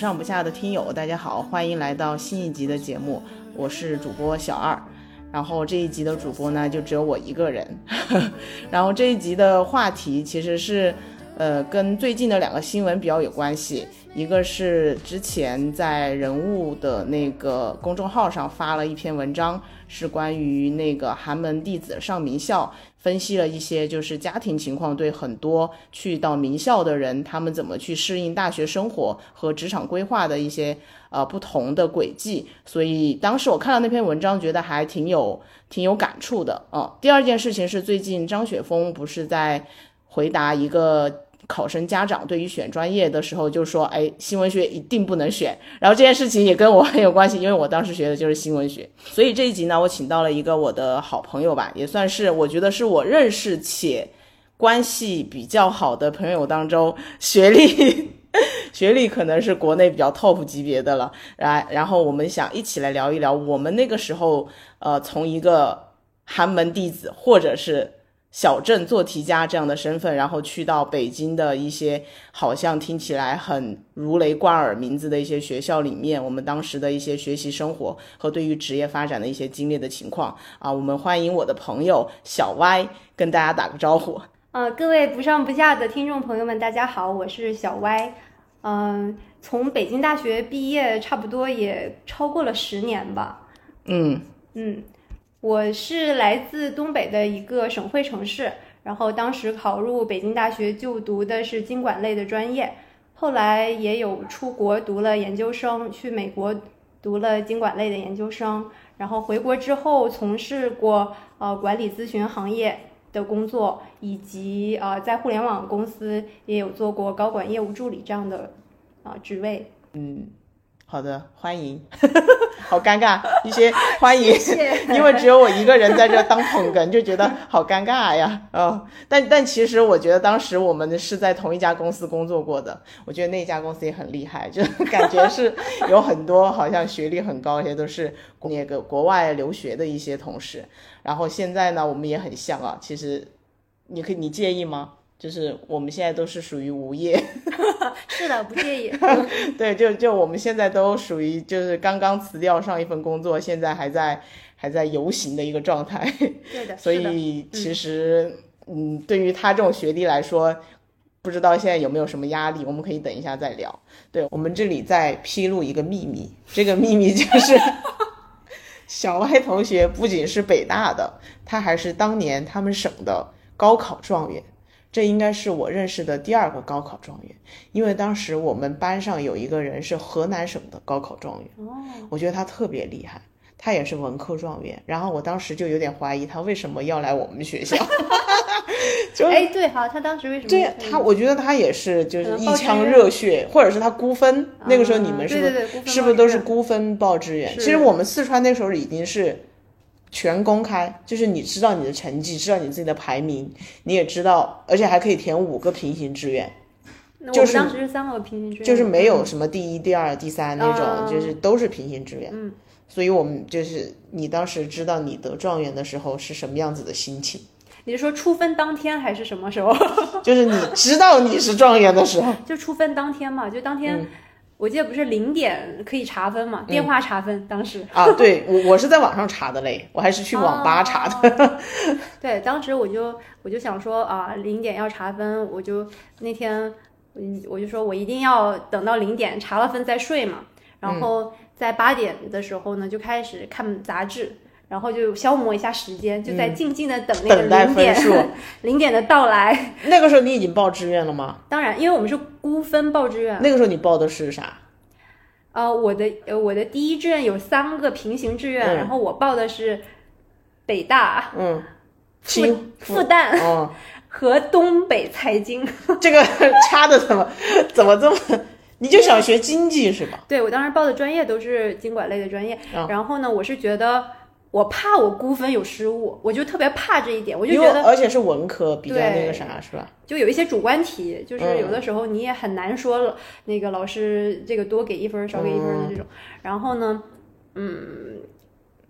上不下的听友，大家好，欢迎来到新一集的节目，我是主播小二。然后这一集的主播呢，就只有我一个人。然后这一集的话题其实是，呃，跟最近的两个新闻比较有关系。一个是之前在人物的那个公众号上发了一篇文章，是关于那个寒门弟子上名校，分析了一些就是家庭情况对很多去到名校的人，他们怎么去适应大学生活和职场规划的一些呃不同的轨迹。所以当时我看到那篇文章，觉得还挺有挺有感触的啊。第二件事情是最近张雪峰不是在回答一个。考生家长对于选专业的时候就说：“哎，新闻学一定不能选。”然后这件事情也跟我很有关系，因为我当时学的就是新闻学。所以这一集呢，我请到了一个我的好朋友吧，也算是我觉得是我认识且关系比较好的朋友当中，学历 学历可能是国内比较 top 级别的了。然然后我们想一起来聊一聊我们那个时候，呃，从一个寒门弟子或者是。小镇做题家这样的身份，然后去到北京的一些好像听起来很如雷贯耳名字的一些学校里面，我们当时的一些学习生活和对于职业发展的一些经历的情况啊，我们欢迎我的朋友小歪跟大家打个招呼。呃，各位不上不下的听众朋友们，大家好，我是小歪。嗯，从北京大学毕业，差不多也超过了十年吧。嗯嗯。我是来自东北的一个省会城市，然后当时考入北京大学就读的是经管类的专业，后来也有出国读了研究生，去美国读了经管类的研究生，然后回国之后从事过呃管理咨询行业的工作，以及呃在互联网公司也有做过高管业务助理这样的啊职位。嗯。好的，欢迎，好尴尬，一些欢迎，因为只有我一个人在这当捧哏，就觉得好尴尬呀。哦，但但其实我觉得当时我们是在同一家公司工作过的，我觉得那家公司也很厉害，就感觉是有很多好像学历很高，一些都是那个国外留学的一些同事。然后现在呢，我们也很像啊，其实你可以，你介意吗？就是我们现在都是属于无业，是的，不介意。对，就就我们现在都属于就是刚刚辞掉上一份工作，现在还在还在游行的一个状态。对的，所以其实嗯，对于他这种学历来说，不知道现在有没有什么压力，我们可以等一下再聊。对我们这里再披露一个秘密，这个秘密就是小歪同学不仅是北大的，他还是当年他们省的高考状元。这应该是我认识的第二个高考状元，因为当时我们班上有一个人是河南省的高考状元，哦，我觉得他特别厉害，他也是文科状元，然后我当时就有点怀疑他为什么要来我们学校，就哎对哈，他当时为什么？对他，我觉得他也是就是一腔热血，或者是他估分，那个时候你们是不是是不是都是估分报志愿？其实我们四川那时候已经是。全公开，就是你知道你的成绩，知道你自己的排名，你也知道，而且还可以填五个平行志愿。就是当时是三个平行志愿，就是没有什么第一、第二、第三那种，就是都是平行志愿。嗯，所以我们就是你当时知道你得状元的时候是什么样子的心情？你是说出分当天还是什么时候？就是你知道你是状元的时候，就出分当天嘛，就当天。我记得不是零点可以查分嘛？电话查分，当时啊，对我我是在网上查的嘞，我还是去网吧查的。对，当时我就我就想说啊，零点要查分，我就那天嗯，我就说我一定要等到零点查了分再睡嘛。然后在八点的时候呢，就开始看杂志。然后就消磨一下时间，就在静静的等那个零点，零点的到来。那个时候你已经报志愿了吗？当然，因为我们是估分报志愿。那个时候你报的是啥？呃，我的呃我的第一志愿有三个平行志愿，然后我报的是北大，嗯，复复旦，嗯，和东北财经。这个差的怎么怎么这么？你就想学经济是吧？对，我当时报的专业都是经管类的专业。然后呢，我是觉得。我怕我估分有失误，我就特别怕这一点，我就觉得，而且是文科比较那个啥，是吧？就有一些主观题，就是有的时候你也很难说了，那个老师这个多给一分少给一分的这种。然后呢，嗯，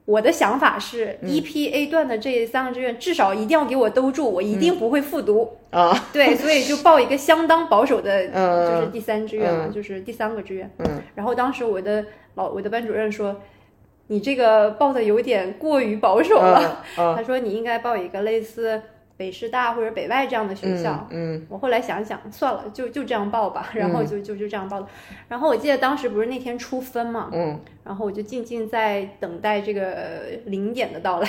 我的想法是，E P A 段的这三个志愿至少一定要给我兜住，我一定不会复读。啊，对，所以就报一个相当保守的，嗯就是第三志愿嘛，嗯就是第三个志愿。嗯，然后当时我的老我的班主任说，你这个报的有点过于保守了。嗯 他说你应该报一个类似北师大或者北外这样的学校。嗯我后来想想，算了，就就这样报吧，然后就就就这样报了。然后我记得当时不是那天出分嘛，嗯然后我就静静在等待这个零点的到来。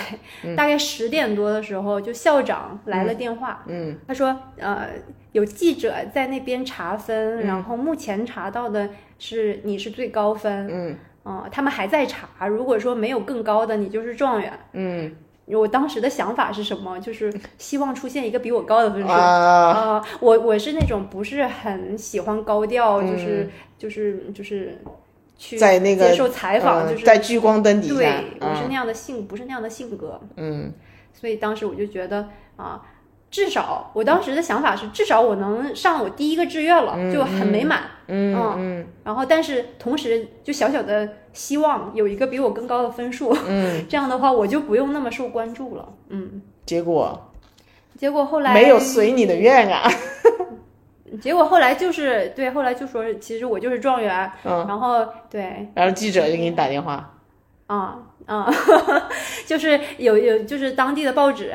大概十点多的时候，就校长来了电话，嗯他说，呃，有记者在那边查分，然后目前查到的是你是最高分，嗯啊、他们还在查，如果说没有更高的，你就是状元。嗯我当时的想法是什么？就是希望出现一个比我高的分数。啊，啊、我我是那种不是很喜欢高调，就是嗯就是就是去在那个接受采访，就是嗯在聚光灯底下，对，我是嗯那样的性，不是那样的性格。嗯所以当时我就觉得啊，至少我当时的想法是，至少我能上我第一个志愿了，就很美满。嗯嗯嗯。然后，但是同时就小小的希望有一个比我更高的分数，嗯，这样的话我就不用那么受关注了。嗯，结果？结果后来没有随你的，愿啊，结果后来就是对，后来就说其实我就是状元，嗯，然后对，然后记者就给你打电话，啊啊，就是有有就是当地的报纸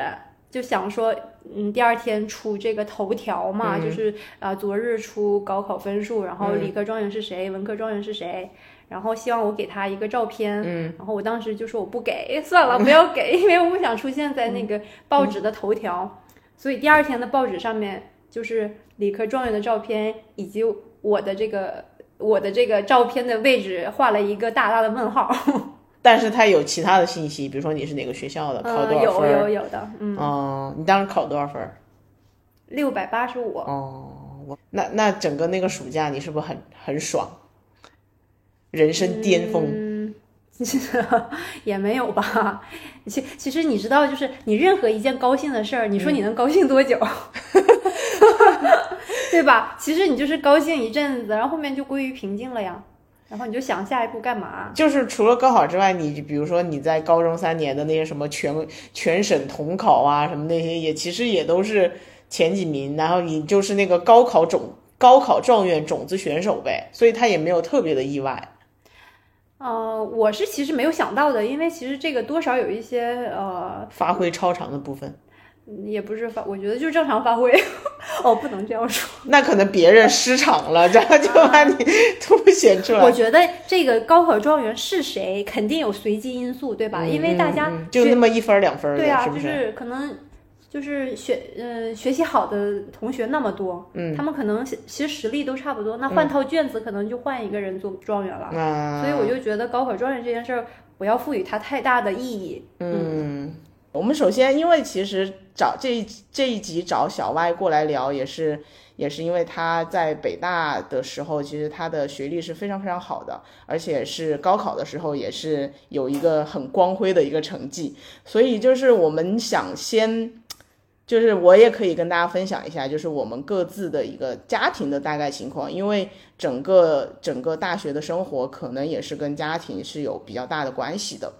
就想说，嗯，第二天出这个头条嘛，嗯。就是啊、昨日出高考分数，然后嗯。理科状元是谁，文科状元是谁，然后希望我给他一个照片，嗯。然后我当时就说我不给，算了，不要给，因为我不想出现在那个报纸的头条，所以第二天的报纸上面就是理科状元的照片以及我的这个。我的这个照片的位置画了一个大大的问号，但是他有其他的信息，比如说你是哪个学校的，考嗯，多少分有，有有的，嗯，哦，你当时考多少分？六百八十五，哦，我那那整个那个暑假你是不是很很爽？人生巅峰，嗯，也没有吧。其其实你知道，就是你任何一件高兴的事儿，你说你能高兴多久？对吧？其实你就是高兴一阵子，然后后面就归于平静了呀。然后你就想下一步干嘛？就是除了高考之外，你比如说你在高中三年的那些什么全全省统考啊，什么那些也其实也都是前几名，然后你就是那个高考种高考状元种子选手呗，所以他也没有特别的意外。呃，我是其实没有想到的，因为其实这个多少有一些呃，发挥超常的部分，也不是发，我觉得就是正常发挥。哦，不能这样说。那可能别人失常了，然后就把你凸显出来。我觉得这个高考状元是谁，肯定有随机因素，对吧？因为大家嗯嗯就那么一分儿两分对啊？就是是可能就是学呃学习好的同学那么多，嗯他们可能其其实实力都差不多，那换套卷子可能就换一个人做状元了。啊，所以我就觉得高考状元这件事儿不要赋予它太大的意义。嗯，我们首先因为其实找这一这一集找小歪过来聊，也是也是因为他在北大的时候，其实他的学历是非常非常好的，而且是高考的时候也是有一个很光辉的一个成绩，所以就是我们想先。就是我也可以跟大家分享一下，就是我们各自的一个家庭的大概情况，因为整个整个大学的生活可能也是跟家庭是有比较大的关系的。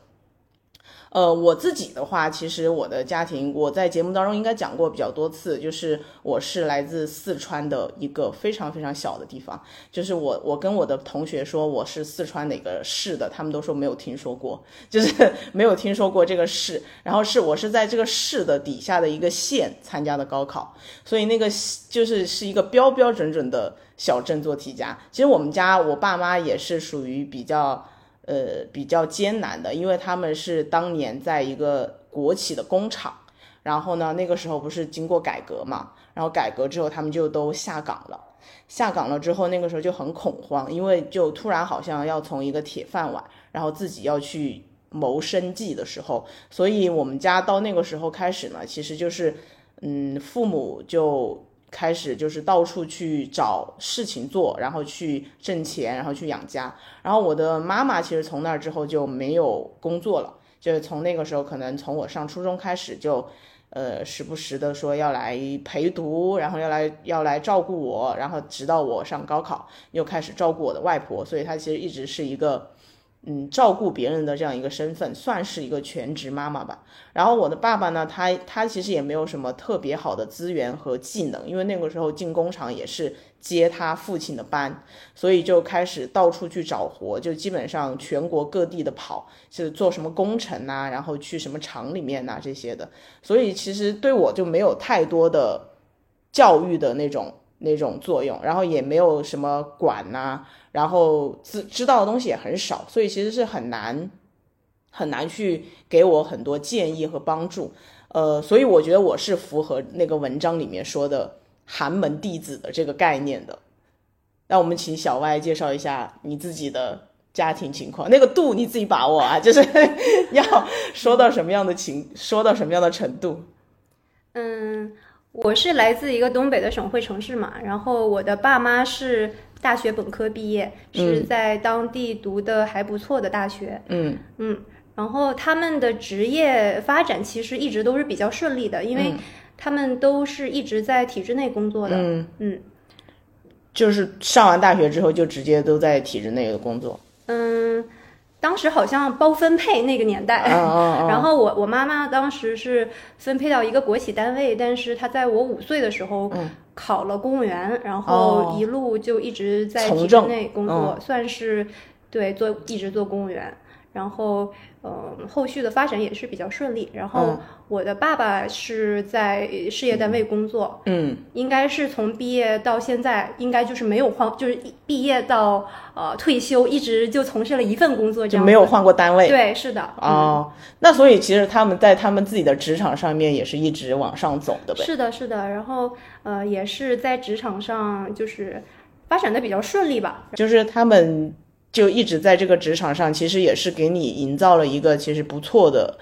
呃，我自己的话，其实我的家庭，我在节目当中应该讲过比较多次，就是我是来自四川的一个非常非常小的地方，就是我我跟我的同学说我是四川哪个市的，他们都说没有听说过，就是没有听说过这个市，然后是我是在这个市的底下的一个县参加的高考，所以那个就是是一个标标准准的小镇做题家。其实我们家我爸妈也是属于比较。呃，比较艰难的，因为他们是当年在一个国企的工厂，然后呢，那个时候不是经过改革嘛，然后改革之后他们就都下岗了，下岗了之后，那个时候就很恐慌，因为就突然好像要从一个铁饭碗，然后自己要去谋生计的时候，所以我们家到那个时候开始呢，其实就是，嗯，父母就。开始就是到处去找事情做，然后去挣钱，然后去养家。然后我的妈妈其实从那儿之后就没有工作了，就是从那个时候，可能从我上初中开始就，呃，时不时的说要来陪读，然后要来要来照顾我，然后直到我上高考又开始照顾我的外婆，所以她其实一直是一个，嗯照顾别人的这样一个身份，算是一个全职妈妈吧。然后我的爸爸呢，他他其实也没有什么特别好的资源和技能，因为那个时候进工厂也是接他父亲的班，所以就开始到处去找活，就基本上全国各地的跑，是做什么工程呐、然后去什么厂里面呐、这些的。所以其实对我就没有太多的教育的那种那种作用，然后也没有什么管呐、然后知知道的东西也很少，所以其实是很难很难去给我很多建议和帮助。呃，所以我觉得我是符合那个文章里面说的寒门弟子的这个概念的。那我们请小歪介绍一下你自己的家庭情况，那个度你自己把握啊，就是 要说到什么样的情，说到什么样的程度。嗯，我是来自一个东北的省会城市嘛，然后我的爸妈是大学本科毕业，是在当地读的还不错的大学。嗯嗯，然后他们的职业发展其实一直都是比较顺利的，因为他们都是一直在体制内工作的。嗯嗯就是上完大学之后就直接都在体制内的工作。嗯，当时好像包分配那个年代。然后我我妈妈当时是分配到一个国企单位，但是她在我五岁的时候考了公务员，然后一路就一直在体制内工作，算是对做一直做公务员。然后，嗯、后续的发展也是比较顺利。然后我的爸爸是在事业单位工作，嗯应该是从毕业到现在，应该就是没有换，就是一毕业到呃退休，一直就从事了一份工作，这样就没有换过单位。对，是的，嗯哦，那所以其实他们在他们自己的职场上面也是一直往上走的呗。是的，是的，然后呃，也是在职场上就是发展的比较顺利吧。就是他们就一直在这个职场上，其实也是给你营造了一个其实不错的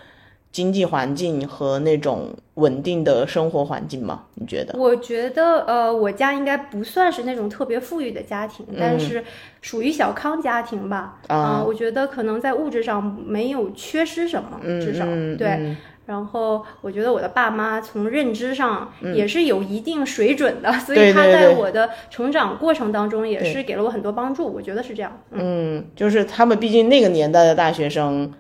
经济环境和那种稳定的生活环境嘛？你觉得？我觉得呃，我家应该不算是那种特别富裕的家庭，但是属于小康家庭吧。啊嗯我觉得可能在物质上没有缺失什么，至少、嗯对。嗯然后我觉得我的爸妈从认知上也是有一定水准的，所以他在我的成长过程当中也是给了我很多帮助，我觉得是这样。嗯，嗯，就是他们毕竟那个年代的大学生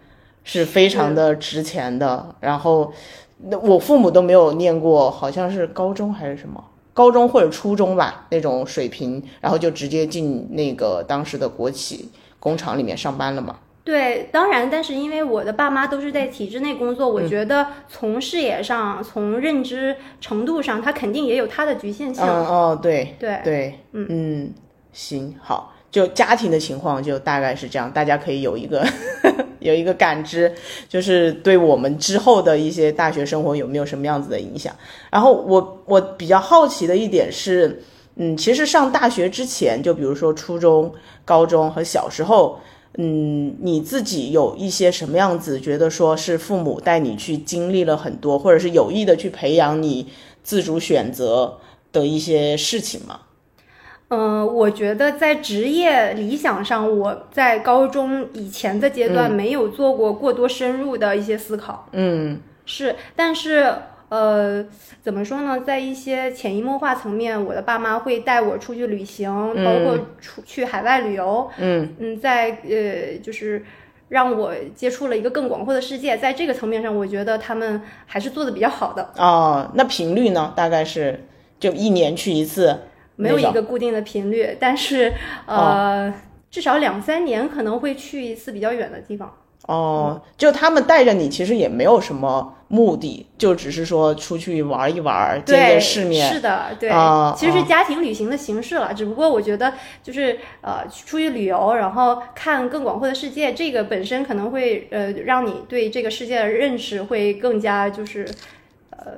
是非常的值钱的，然后那我父母都没有念过，好像是高中还是什么。高中或者初中吧，那种水平，然后就直接进那个当时的国企工厂里面上班了嘛。对，当然，但是因为我的爸妈都是在体制内工作，我嗯觉得从视野上、从认知程度上，他肯定也有他的局限性。嗯哦，对对对，嗯嗯行好，就家庭的情况就大概是这样，大家可以有一个 有一个感知，就是对我们之后的一些大学生活有没有什么样子的影响。然后我我比较好奇的一点是，嗯，其实上大学之前，就比如说初中、高中和小时候。嗯，你自己有一些什么样子，觉得说是父母带你去经历了很多，或者是有意的去培养你自主选择的一些事情吗？嗯、我觉得在职业理想上，我在高中以前的阶段没有做过过多深入的一些思考。嗯是，但是呃，怎么说呢？在一些潜移默化层面，我的爸妈会带我出去旅行，包括出去海外旅游。嗯嗯，在呃，就是让我接触了一个更广阔的世界。在这个层面上，我觉得他们还是做的比较好的，哦，那频率呢？大概是就一年去一次，没有一个固定的频率，但是呃，至少两三年可能会去一次比较远的地方。哦，就他们带着你，其实也没有什么目的，就只是说出去玩一玩，见，见世面。是的，对，啊其实是家庭旅行的形式了。只不过我觉得，就是呃，出去旅游，然后看更广阔的世界，这个本身可能会呃，让你对这个世界的认识会更加就是呃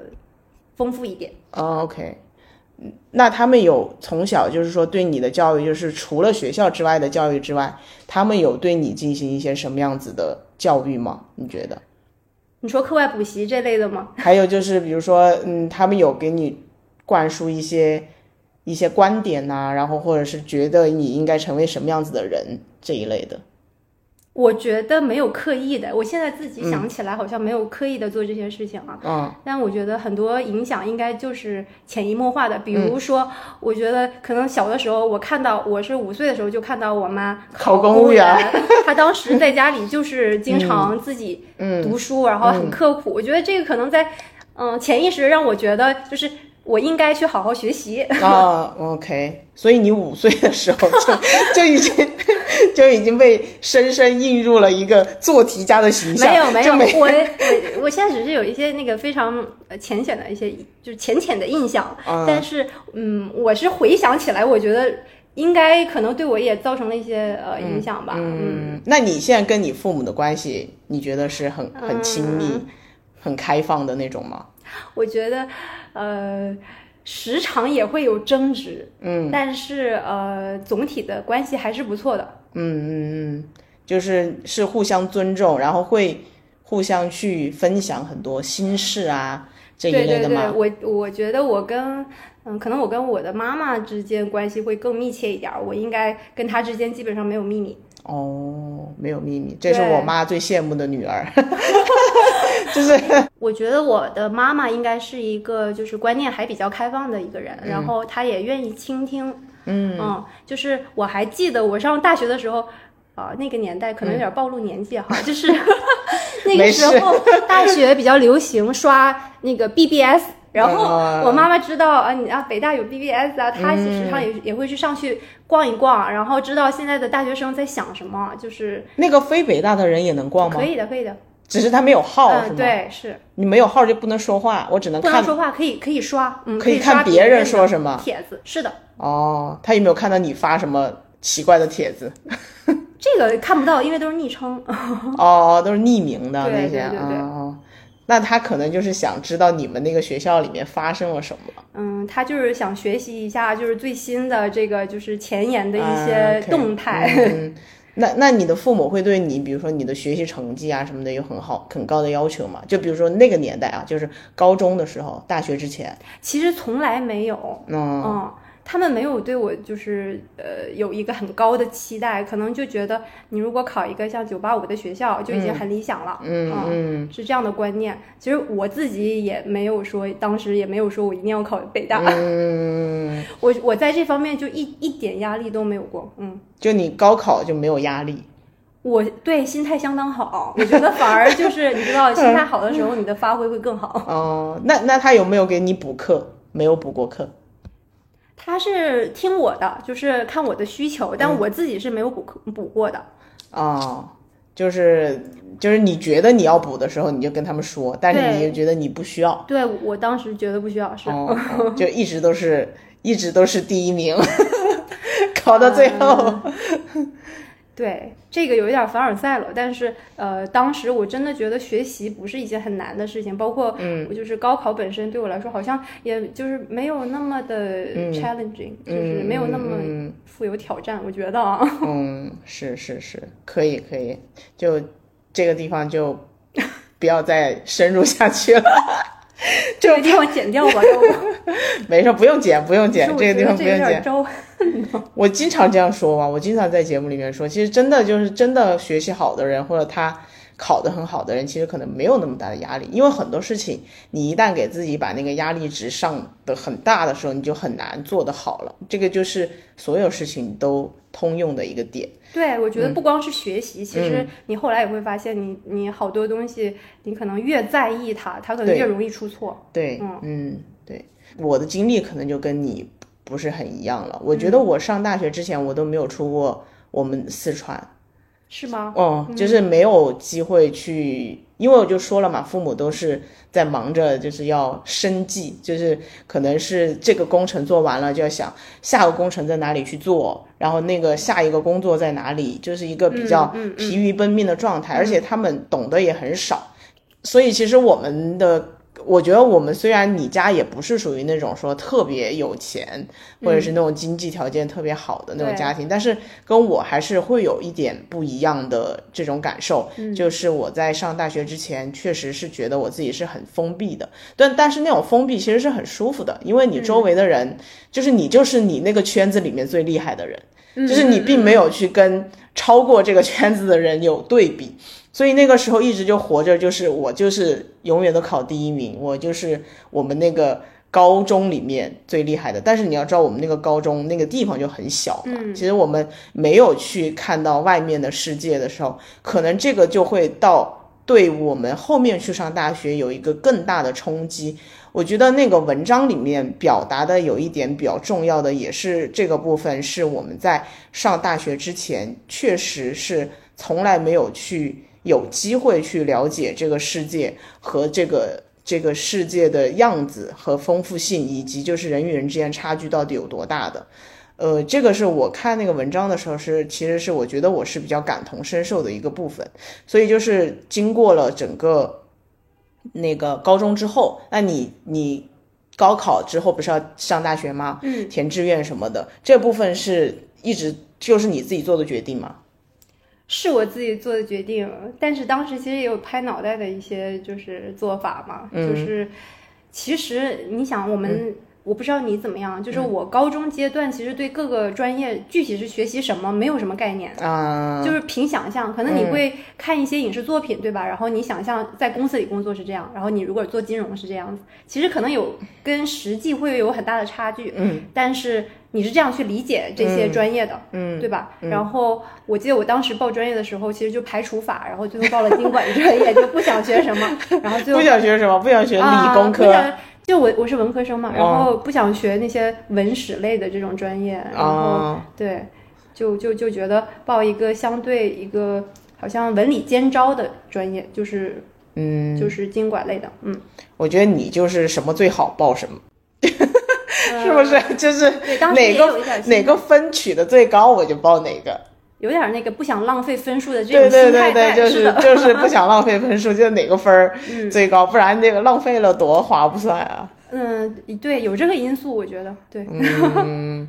丰富一点。哦，OK，嗯那他们有从小就是说对你的教育，就是除了学校之外的教育之外，他们有对你进行一些什么样子的教育吗？你觉得？你说课外补习这类的吗？还有就是，比如说，嗯，他们有给你灌输一些一些观点呐、然后或者是觉得你应该成为什么样子的人这一类的。我觉得没有刻意的，我现在自己想起来好像没有刻意的做这些事情啊。嗯但我觉得很多影响应该就是潜移默化的，比如说，我觉得可能小的时候，我看到我是五岁的时候就看到我妈考公公务员 她当时在家里就是经常自己嗯。读书，然后很刻苦。我觉得这个可能在嗯潜意识让我觉得就是我应该去好好学习。啊，OK，所以你五岁的时候就 就已经 就已经被深深印入了一个做题家的形象，没有没有，没我我我现在只是有一些那个非常呃浅显的一些就是浅浅的印象，嗯但是嗯，我是回想起来，我觉得应该可能对我也造成了一些呃影响吧。嗯，嗯，那你现在跟你父母的关系，你觉得是很很亲密、嗯很开放的那种吗？我觉得呃时常也会有争执，嗯但是呃总体的关系还是不错的。嗯嗯嗯，就是是互相尊重，然后会互相去分享很多心事啊这一对对对，类的吗？我我觉得我跟嗯，可能我跟我的妈妈之间关系会更密切一点，我应该跟她之间基本上没有秘密。哦，没有秘密，这是我妈最羡慕的女儿，就是 我觉得我的妈妈应该是一个就是观念还比较开放的一个人，然后她也愿意倾听。嗯就是我还记得我上大学的时候。啊，那个年代可能有点暴露年纪哈，就是 那个时候大学比较流行刷那个 BBS，然后嗯我妈妈知道啊，你啊北大有 BBS 啊，她其实上也也会去上去逛一逛，然后知道现在的大学生在想什么，就是那个非北大的人也能逛吗可？以的，可以的，只是他没有号、是嗯，吗？，对，是你没有号就不能说话，我只能看。不能说话，可以可以刷，嗯，可以看别人说什么帖子，是的，哦，他有没有看到你发什么奇怪的帖子？这个看不到，因为都是昵称。哦，都是匿名的那些对对对哦。那他可能就是想知道你们那个学校里面发生了什么。嗯，他就是想学习一下，就是最新的这个就是前沿的一啊些动态。嗯，那那你的父母会对你，比如说你的学习成绩啊什么的有很好很高的要求吗？就比如说那个年代啊，就是高中的时候，大学之前，其实从来没有，嗯。嗯，他们没有对我就是呃有一个很高的期待，可能就觉得你如果考一个像九八五的学校就已经很理想了，嗯嗯是这样的观念。其实我自己也没有说，当时也没有说我一定要考北大，嗯，我我在这方面就一一点压力都没有过，嗯。就你高考就没有压力。我对心态相当好，我觉得反而就是你知道，心态好的时候，你的发挥会更好。哦，那那他有没有给你补课？没有补过课。他是听我的，就是看我的需求，但我自己是没有补课补过的。哦，就是就是你觉得你要补的时候，你就跟他们说，但是你就觉得你不需要。对我当时觉得不需要，是、就一直都是一直都是第一名，考到最后。对这个有一点凡尔赛了。但是呃，当时我真的觉得学习不是一件很难的事情，包括我就是高考本身对我来说，好像也就是没有那么的 challenging，、就是没有那么嗯富有挑战。我觉得啊，嗯，是是是，可以可以，就这个地方就不要再深入下去了。这个地方剪掉吧，要不 没事，不用剪，不用剪这个地方不用剪。我经常这样说嘛，我经常在节目里面说，其实真的就是真的学习好的人，或者他考得很好的人，其实可能没有那么大的压力，因为很多事情你一旦给自己把那个压力值上的很大的时候，你就很难做得好了。这个就是所有事情都通用的一个点。对，我觉嗯得不光是学习，其实你后来也会发现你，你好多东西，你可能越在意它，它可能越容易出错。对，嗯嗯，对，我的经历可能就跟你不是很一样了。我觉得我上大学之前，我都没有出过我们四川，是吗？哦，就是没有机会去，因为我就说了嘛，父母都是在忙着，就是要生计，就是可能是这个工程做完了，就要想下个工程在哪里去做，然后那个下一个工作在哪里，就是一个比较疲于奔命的状态，而且他们懂得也很少，所以其实我们的。我觉得我们虽然你家也不是属于那种说特别有钱，或者是那种经济条件特别好的那种家庭，但是跟我还是会有一点不一样的这种感受。就是我在上大学之前，确实是觉得我自己是很封闭的，但但是那种封闭其实是很舒服的，因为你周围的人，就是你就是你那个圈子里面最厉害的人。就是你并没有去跟超过这个圈子的人有对比，所以那个时候一直就活着，就是我就是永远都考第一名，我就是我们那个高中里面最厉害的。但是你要知道，我们那个高中那个地方就很小嘛，其实我们没有去看到外面的世界的时候，可能这个就会到对我们后面去上大学有一个更大的冲击。我觉得那个文章里面表达的有一点比较重要的，也是这个部分，是我们在上大学之前，确实是从来没有去有机会去了解这个世界和这个这个世界的样子和丰富性，以及就是人与人之间差距到底有多大的。呃，这个是我看那个文章的时候是，其实是我觉得我是比较感同身受的一个部分，所以就是经过了整个。那个高中之后，那你你高考之后不是要上大学吗？嗯，填志愿什么的，这部分是一直就是你自己做的决定吗？是我自己做的决定，但是当时其实也有拍脑袋的一些就是做法嘛，就是其实你想我们。我不知道你怎么样，就是我高中阶段其实对各个专业具体是学习什么没有什么概念啊，就是凭想象，可能你会看一些影视作品，对吧？然后你想象在公司里工作是这样，然后你如果做金融是这样子，其实可能有跟实际会有很大的差距，嗯，但是你是这样去理解这些专业的，嗯，对吧？然后我记得我当时报专业的时候，其实就排除法，然后最后报了经管专业，就不想学什么，然后最后不想学什么，不想学理工科。就我我是文科生嘛，然后不想学那些文史类的这种专业，然后对，就就就觉得报一个相对一个好像文理兼招的专业，就是嗯，就是经管类的，嗯，我觉得你就是什么最好报什么，是不是？就是哪个哪个分取的最高，我就报哪个。有点那个不想浪费分数的这种心态对对对对，就是就是 不想浪费分数，就哪个分儿最高，不然那个浪费了多划不算啊。嗯，对，有这个因素，我觉得对。嗯，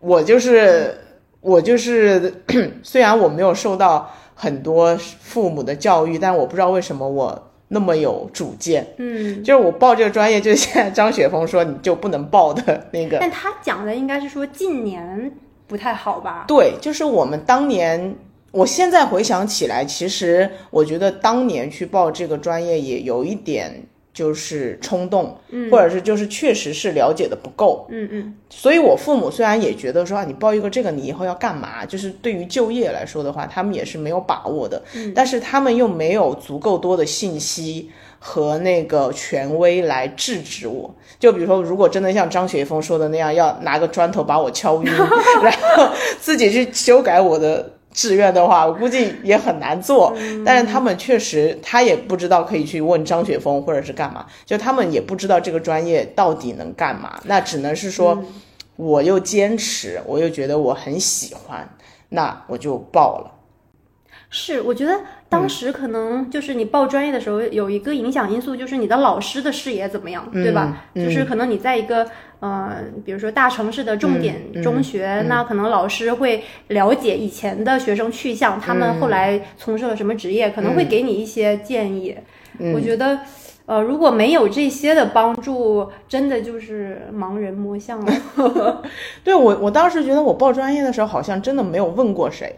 我就是我就是，虽然我没有受到很多父母的教育，但我不知道为什么我那么有主见。嗯，就是我报这个专业，就是现在张雪峰说你就不能报的那个。但他讲的应该是说近年。不太好吧？对，就是我们当年，我现在回想起来，其实我觉得当年去报这个专业也有一点就是冲动，嗯，或者是就是确实是了解的不够，嗯嗯。所以我父母虽然也觉得说啊，你报一个这个，你以后要干嘛？就是对于就业来说的话，他们也是没有把握的，嗯，但是他们又没有足够多的信息。和那个权威来制止我，就比如说，如果真的像张雪峰说的那样，要拿个砖头把我敲晕，然后自己去修改我的志愿的话，我估计也很难做。但是他们确实，他也不知道可以去问张雪峰或者是干嘛，就他们也不知道这个专业到底能干嘛。那只能是说，我又坚持，我又觉得我很喜欢，那我就报了。是，我觉得当时可能就是你报专业的时候有一个影响因素，就是你的老师的视野怎么样，对吧？就是可能你在一个呃，比如说大城市的重点中学，那可能老师会了解以前的学生去向，他们后来从事了什么职业，可能会给你一些建议。我觉得，呃，如果没有这些的帮助，真的就是盲人摸象了。对我，我当时觉得我报专业的时候，好像真的没有问过谁。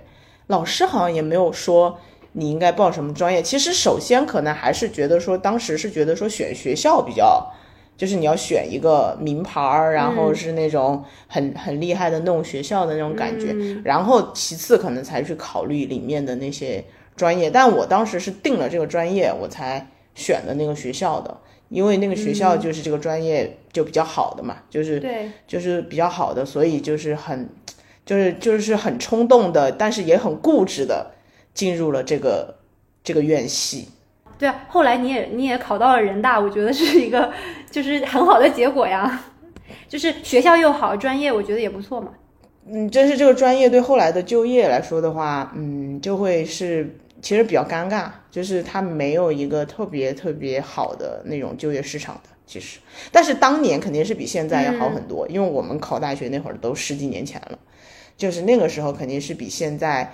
老师好像也没有说你应该报什么专业。其实首先可能还是觉得说，当时是觉得说选学校比较，就是你要选一个名牌儿，然后是那种很很厉害的那种学校的那种感觉。然后其次可能才去考虑里面的那些专业。但我当时是定了这个专业，我才选的那个学校的，因为那个学校就是这个专业就比较好的嘛，就是对，就是比较好的，所以就是很。就是就是很冲动的，但是也很固执的进入了这个这个院系。对啊，后来你也你也考到了人大，我觉得是一个就是很好的结果呀。就是学校又好，专业我觉得也不错嘛。嗯，真是这个专业对后来的就业来说的话，嗯，就会是其实比较尴尬，就是它没有一个特别特别好的那种就业市场的。其实，但是当年肯定是比现在要好很多，因为我们考大学那会儿都十几年前了。就是那个时候肯定是比现在，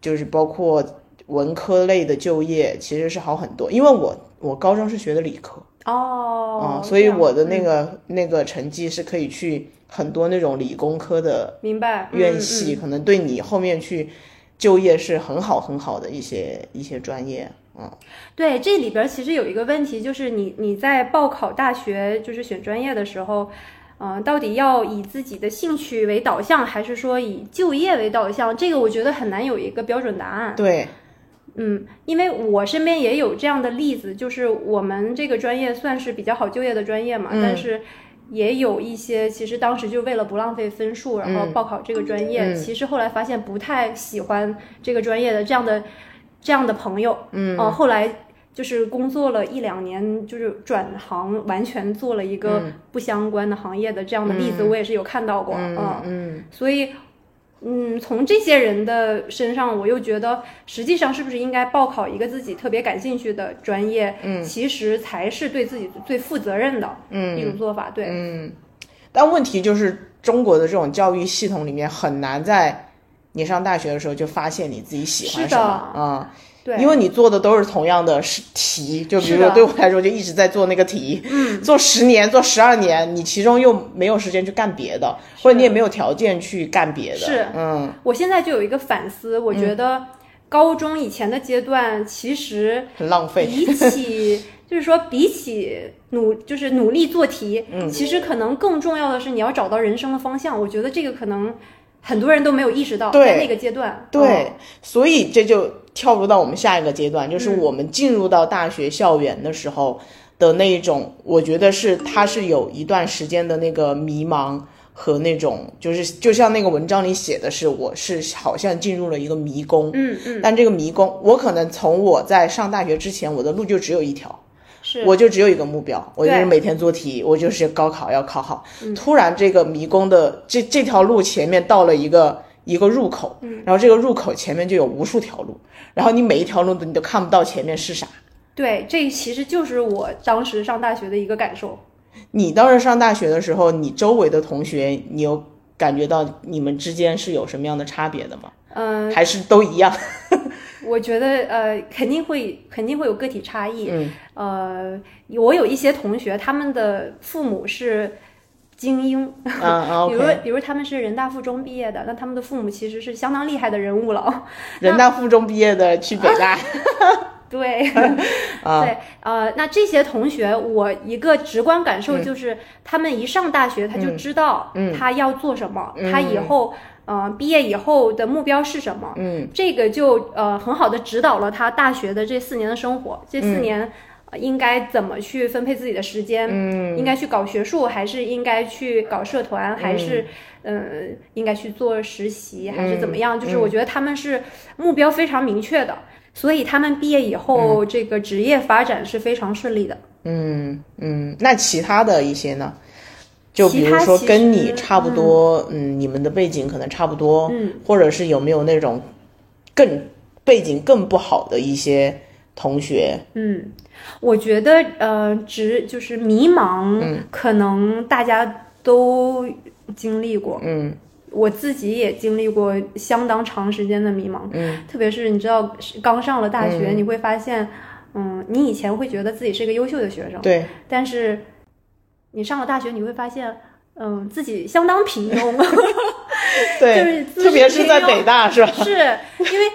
就是包括文科类的就业其实是好很多，因为我我高中是学的理科哦啊，，所以我的那嗯个、那个成绩是可以去很多那种理工科的明白院系，可能对你后面去就业是很好很好的一些一些专业。嗯，对，这里边其实有一个问题，就是你你在报考大学，就是选专业的时候，嗯、到底要以自己的兴趣为导向，还是说以就业为导向？这个我觉得很难有一个标准答案。对，嗯，因为我身边也有这样的例子，就是我们这个专业算是比较好就业的专业嘛，但是也有一些其实当时就为了不浪费分数，然后报考这个专业，其实后来发现不太喜欢这个专业的这样的这样的朋友，嗯，呃，后来。就是工作了一两年，就是转行，完全做了一个不相关的行业的这样的例子，我也是有看到过，嗯嗯，所以，嗯，从这些人的身上，我又觉得，实际上是不是应该报考一个自己特别感兴趣的专业，嗯，其实才是对自己最负责任的，嗯，一种做法，对，嗯，但问题就是中国的这种教育系统里面很难在你上大学的时候就发现你自己喜欢的什么啊。对，因为你做的都是同样的是题，就比如说对我来说就一直在做那个题，嗯，做十年做十二年，你其中又没有时间去干别的，或者你也没有条件去干别的，是。嗯，我现在就有一个反思，我觉得高中以前的阶段，其实很浪费，比起就是说比起努就是努力做题，嗯。其实可能更重要的是你要找到人生的方向。我觉得这个可能很多人都没有意识到，在那个阶段，对。嗯，所以这就跳入到我们下一个阶段，就是嗯。我们进入到大学校园的时候的那一种，我觉得是他是有一段时间的那个迷茫和那种，就是就像那个文章里写的是，我是好像进入了一个迷宫，嗯嗯，但这个迷宫，我可能从我在上大学之前，我的路就只有一条，是。我就只有一个目标，我就是每天做题，我就是高考要考好。嗯。突然，这个迷宫的这这条路前面到了一个一个入口，嗯然后这个入口前面就有无数条路，然后你每一条路你都看不到前面是啥。对，这其实就是我当时上大学的一个感受。你当时上大学的时候，你周围的同学，你有感觉到你们之间是有什么样的差别的吗？嗯、还是都一样？我觉得呃，肯定会肯定会有个体差异。嗯，呃，我有一些同学，他们的父母是精英，嗯比如比如他们是人大附中毕业的，那他们的父母其实是相当厉害的人物了。人大附中毕业的去北大，对，啊对，呃，那这些同学，我一个直观感嗯受就是，他们一上大学他就知道他要做什么，他以后。呃，毕业以后的目标是什么？嗯，这个就呃很好的指导了他大学的这四年的生活。这四年、呃应该怎么去分配自己的时间？嗯，应该去搞学术，还是应该去搞社团，还是嗯、呃应该去做实习，还是怎么样？就是我觉得他们是目标非常明确的，所以他们毕业以后、这个职业发展是非常顺利的。嗯嗯，那其他的一些呢？就比如说跟你差不多，嗯你们的背景可能差不多，嗯，或者是有没有那种更背景更不好的一些同学？嗯，我觉得呃，只就是迷茫，可能大家都经历过。嗯。我自己也经历过相当长时间的迷茫，嗯，特别是你知道刚上了大学，你会发现，嗯，你以前会觉得自己是一个优秀的学生，对，但是你上了大学，你会发现，嗯，自己相当平庸，对，就是特别是在北大是吧？是因为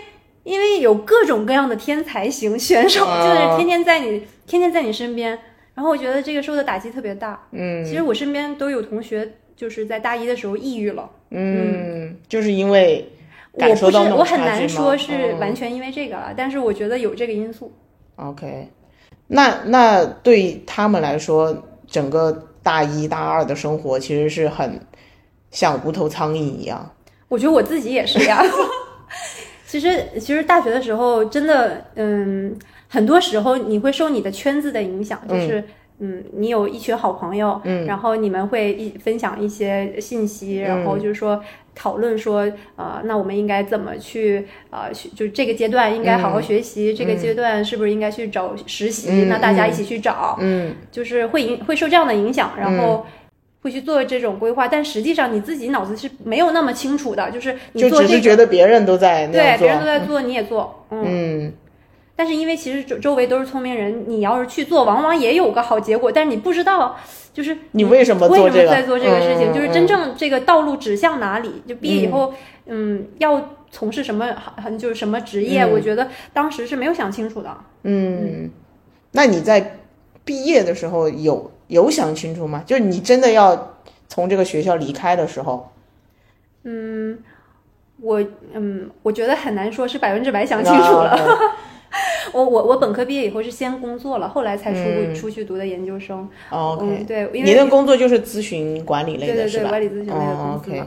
因为有各种各样的天才型选手，啊就是天天在你天天在你身边，然后我觉得这个受的打击特别大。嗯其实我身边都有同学就是在大一的时候抑郁了，嗯，就是因为我不是感受到那种我很难说是嗯完全因为这个了，但是我觉得有这个因素。OK，那那对他们来说，整个大一大二的生活其实是很像无头苍蝇一样。我觉得我自己也是呀。其实，其实大学的时候，真的，嗯，很多时候你会受你的圈子的影响，就是，嗯，你有一群好朋友，嗯，然后你们会一分享一些信息，然后就是说讨论说，呃，那我们应该怎么去，呃，去就这个阶段应该好好学习，这个阶段是不是应该去找实习？嗯那大家一起去找，嗯。就是会影会受这样的影响，然后。会去做这种规划，但实际上你自己脑子是没有那么清楚的，就是你就只是做这个，觉得别人都在对。别人都在做，你也做，嗯，嗯，但是因为其实周周围都是聪明人，你要是去做，往往也有个好结果，但是你不知道，就是你为什么为做这个？什么在做这个事情，嗯就是真正这个道路指向哪里？就毕业以后，嗯，要从事什么很就是什么职业，嗯我觉得当时是没有想清楚的。嗯，那你在毕业的时候有有想清楚吗？就是你真的要从这个学校离开的时候，嗯我嗯，我觉得很难说是百分之百想清楚了。啊 我我我本科毕业以后是先工作了，后来才出、嗯出去读的研究生。哦嗯，，OK，对，因你为的工作就是咨询管理类的，对对对，是吧？管理咨询类的哦公司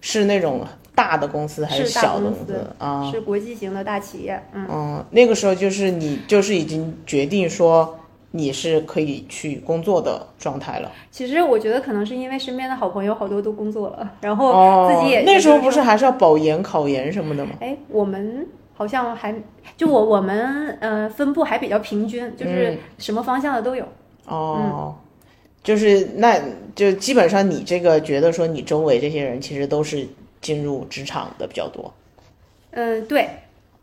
是那种大的公司还是小的公司司啊？是国际型的大企业。嗯，嗯，那个时候就是你就是已经决定说你是可以去工作的状态了。其实我觉得可能是因为身边的好朋友好多都工作了，然后哦，自己也那时候不是还是要保研、考研什么的吗？哎，我们好像还就我我们呃分布还比较平均，就是什么方向的都有。哦，就是那就基本上你这个觉得说你周围这些人其实都是进入职场的比较多。嗯，对。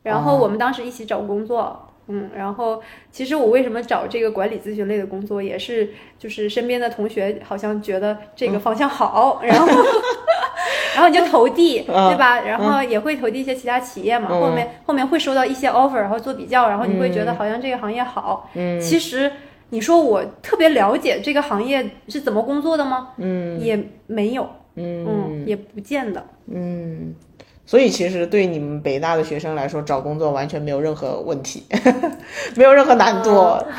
然后我们当时一起找工作。嗯，然后其实我为什么找这个管理咨询类的工作，也是就是身边的同学好像觉得这个方向好，然后 然后你就投递，对吧？然后也会投递一些其他企业嘛，后面后面会收到一些 offer，然后做比较，然后你会觉得好像这个行业好。嗯，其实你说我特别了解这个行业是怎么工作的吗？嗯，也没有，嗯，也不见得。嗯，所以其实对你们北大的学生来说，找工作完全没有任何问题，没有任何难度。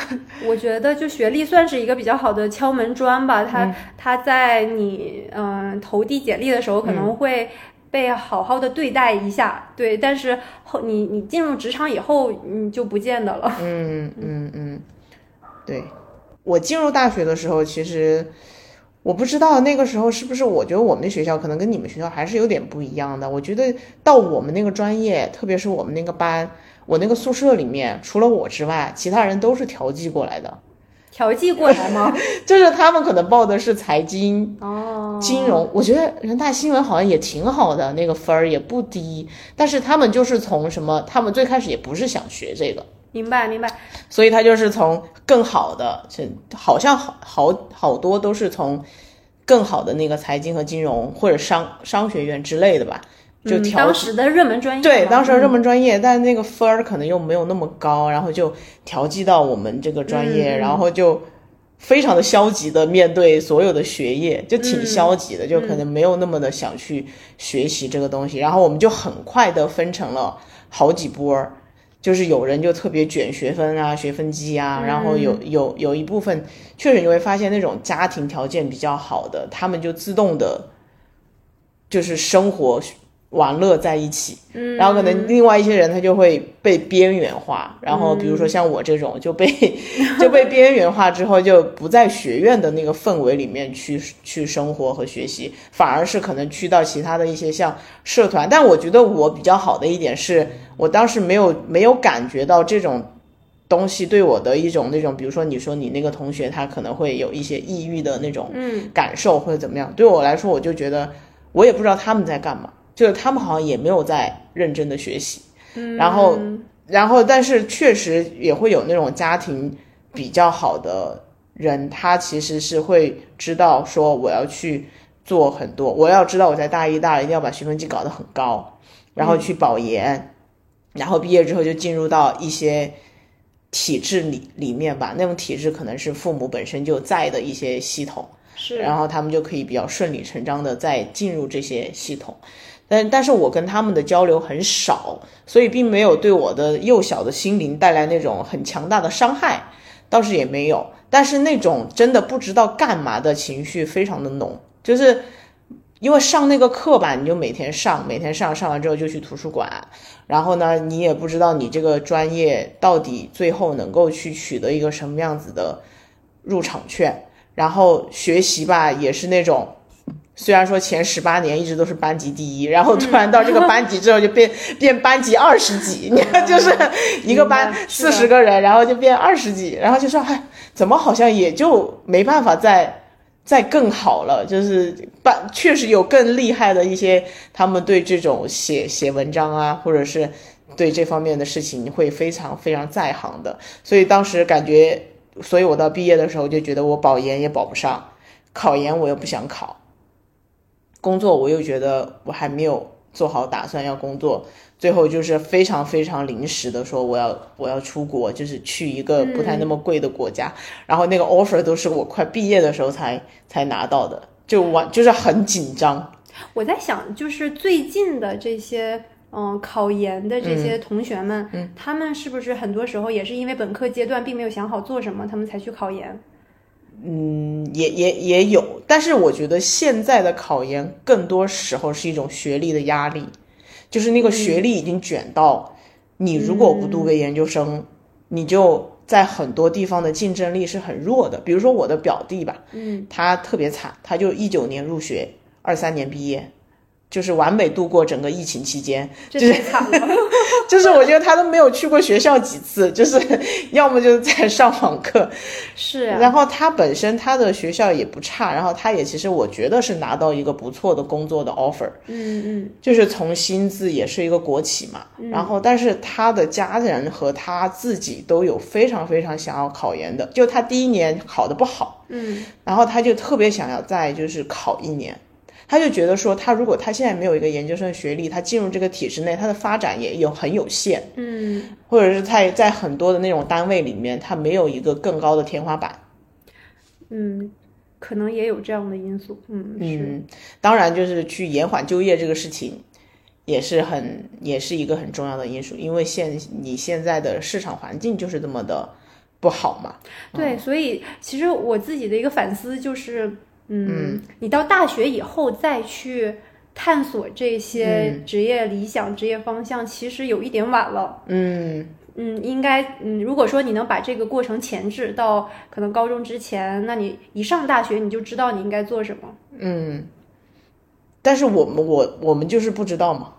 我觉得就学历算是一个比较好的敲门砖吧，它、嗯它在你嗯、投递简历的时候可能会被好好的对待一下，对，但是后你你进入职场以后，你就不见得了。嗯嗯嗯，对，我进入大学的时候，其实我不知道那个时候是不是，我觉得我们的学校可能跟你们学校还是有点不一样的。我觉得到我们那个专业，特别是我们那个班，我那个宿舍里面，除了我之外，其他人都是调剂过来的，调剂过来吗？就是他们可能报的是财经。哦，金融，我觉得人大新闻好像也挺好的，那个分儿也不低，但是他们就是从什么，他们最开始也不是想学这个，明白明白。所以他就是从更好的，是好像好好好多都是从更好的那个财经和金融或者商商学院之类的吧，就嗯调、当时的热门专业，对当时的热嗯门专业，但那个分儿可能又没有那么高，然后就调剂到我们这个专业，然后就非常的消极的面对所有的学业，就挺嗯消极的，就可能没有那么的想去学习这个东西，然后我们就很快的分成了好几波儿。就是有人就特别卷学分啊、学分机啊，然后有有有一部分确实你会发现那种家庭条件比较好的，他们就自动的，就是生活玩乐在一起，嗯，然后可能另外一些人他就会被边缘化，然后比如说像我这种就被 就被边缘化之后，就不在学院的那个氛围里面去去生活和学习，反而是可能去到其他的一些像社团。但我觉得我比较好的一点是，我当时没有没有感觉到这种东西对我的一种那种，比如说你说你那个同学他可能会有一些抑郁的那种感受或者怎么样，对我来说我就觉得我也不知道他们在干嘛，就是他们好像也没有在认真的学习，然后然后但是确实也会有那种家庭比较好的人，他其实是会知道说我要去做很多，我要知道我在大一、大二一定要把学分绩搞得很高，然后去保研，然后毕业之后就进入到一些体制里里面吧，那种体制可能是父母本身就在的一些系统，是，然后他们就可以比较顺理成章的再进入这些系统。但但是我跟他们的交流很少，所以并没有对我的幼小的心灵带来那种很强大的伤害，倒是也没有。但是那种真的不知道干嘛的情绪非常的浓，就是因为上那个课吧，你就每天上，每天上，上完之后就去图书馆，然后呢，你也不知道你这个专业到底最后能够去取得一个什么样子的入场券，然后学习吧也是那种。虽然说前十八年一直都是班级第一，然后突然到这个班级之后就变、变班级二十几，你看就是一个班四十个人，然后就变二十几，然后就说哎，怎么好像也就没办法再再更好了，就是班确实有更厉害的一些，他们对这种写写文章啊，或者是对这方面的事情会非常非常在行的，所以当时感觉，所以我到毕业的时候就觉得我保研也保不上，考研我又不想考，工作我又觉得我还没有做好打算要工作，最后就是非常非常临时的说我要我要出国，就是去一个不太那么贵的国家，然后那个 offer 都是我快毕业的时候才才拿到的，就完就是很紧张。我在想，就是最近的这些。嗯，考研的这些同学们，嗯他们是不是很多时候也是因为本科阶段并没有想好做什么，他们才去考研？嗯，也也也有，但是我觉得现在的考研更多时候是一种学历的压力，就是那个学历已经卷到，你如果不读个研究生，你就在很多地方的竞争力是很弱的。比如说我的表弟吧，嗯，他特别惨，他就一九年入学，二三年毕业。就是完美度过整个疫情期间，这太惨了。就是我觉得他都没有去过学校几次，就是 要么就是在上网课，是啊。然后他本身他的学校也不差，然后他也其实我觉得是拿到一个不错的工作的 offer，嗯嗯，就是从薪资也是一个国企嘛，然后但是他的家人和他自己都有非常非常想要考研的，就他第一年考的不好，嗯，然后他就特别想要再就是考一年。他就觉得说，他如果他现在没有一个研究生学历，他进入这个体制内，他的发展也有很有限，嗯，或者是在在很多的那种单位里面，他没有一个更高的天花板。嗯，可能也有这样的因素。嗯，嗯，当然就是去延缓就业这个事情，也是很也是一个很重要的因素，因为现你现在的市场环境就是这么的不好嘛。对，所以其实我自己的一个反思就是。嗯，你到大学以后再去探索这些职业理想、职业方向，其实有一点晚了。嗯嗯，应该嗯，如果说你能把这个过程前置到可能高中之前，那你一上大学你就知道你应该做什么。嗯，但是我们我我们就是不知道嘛。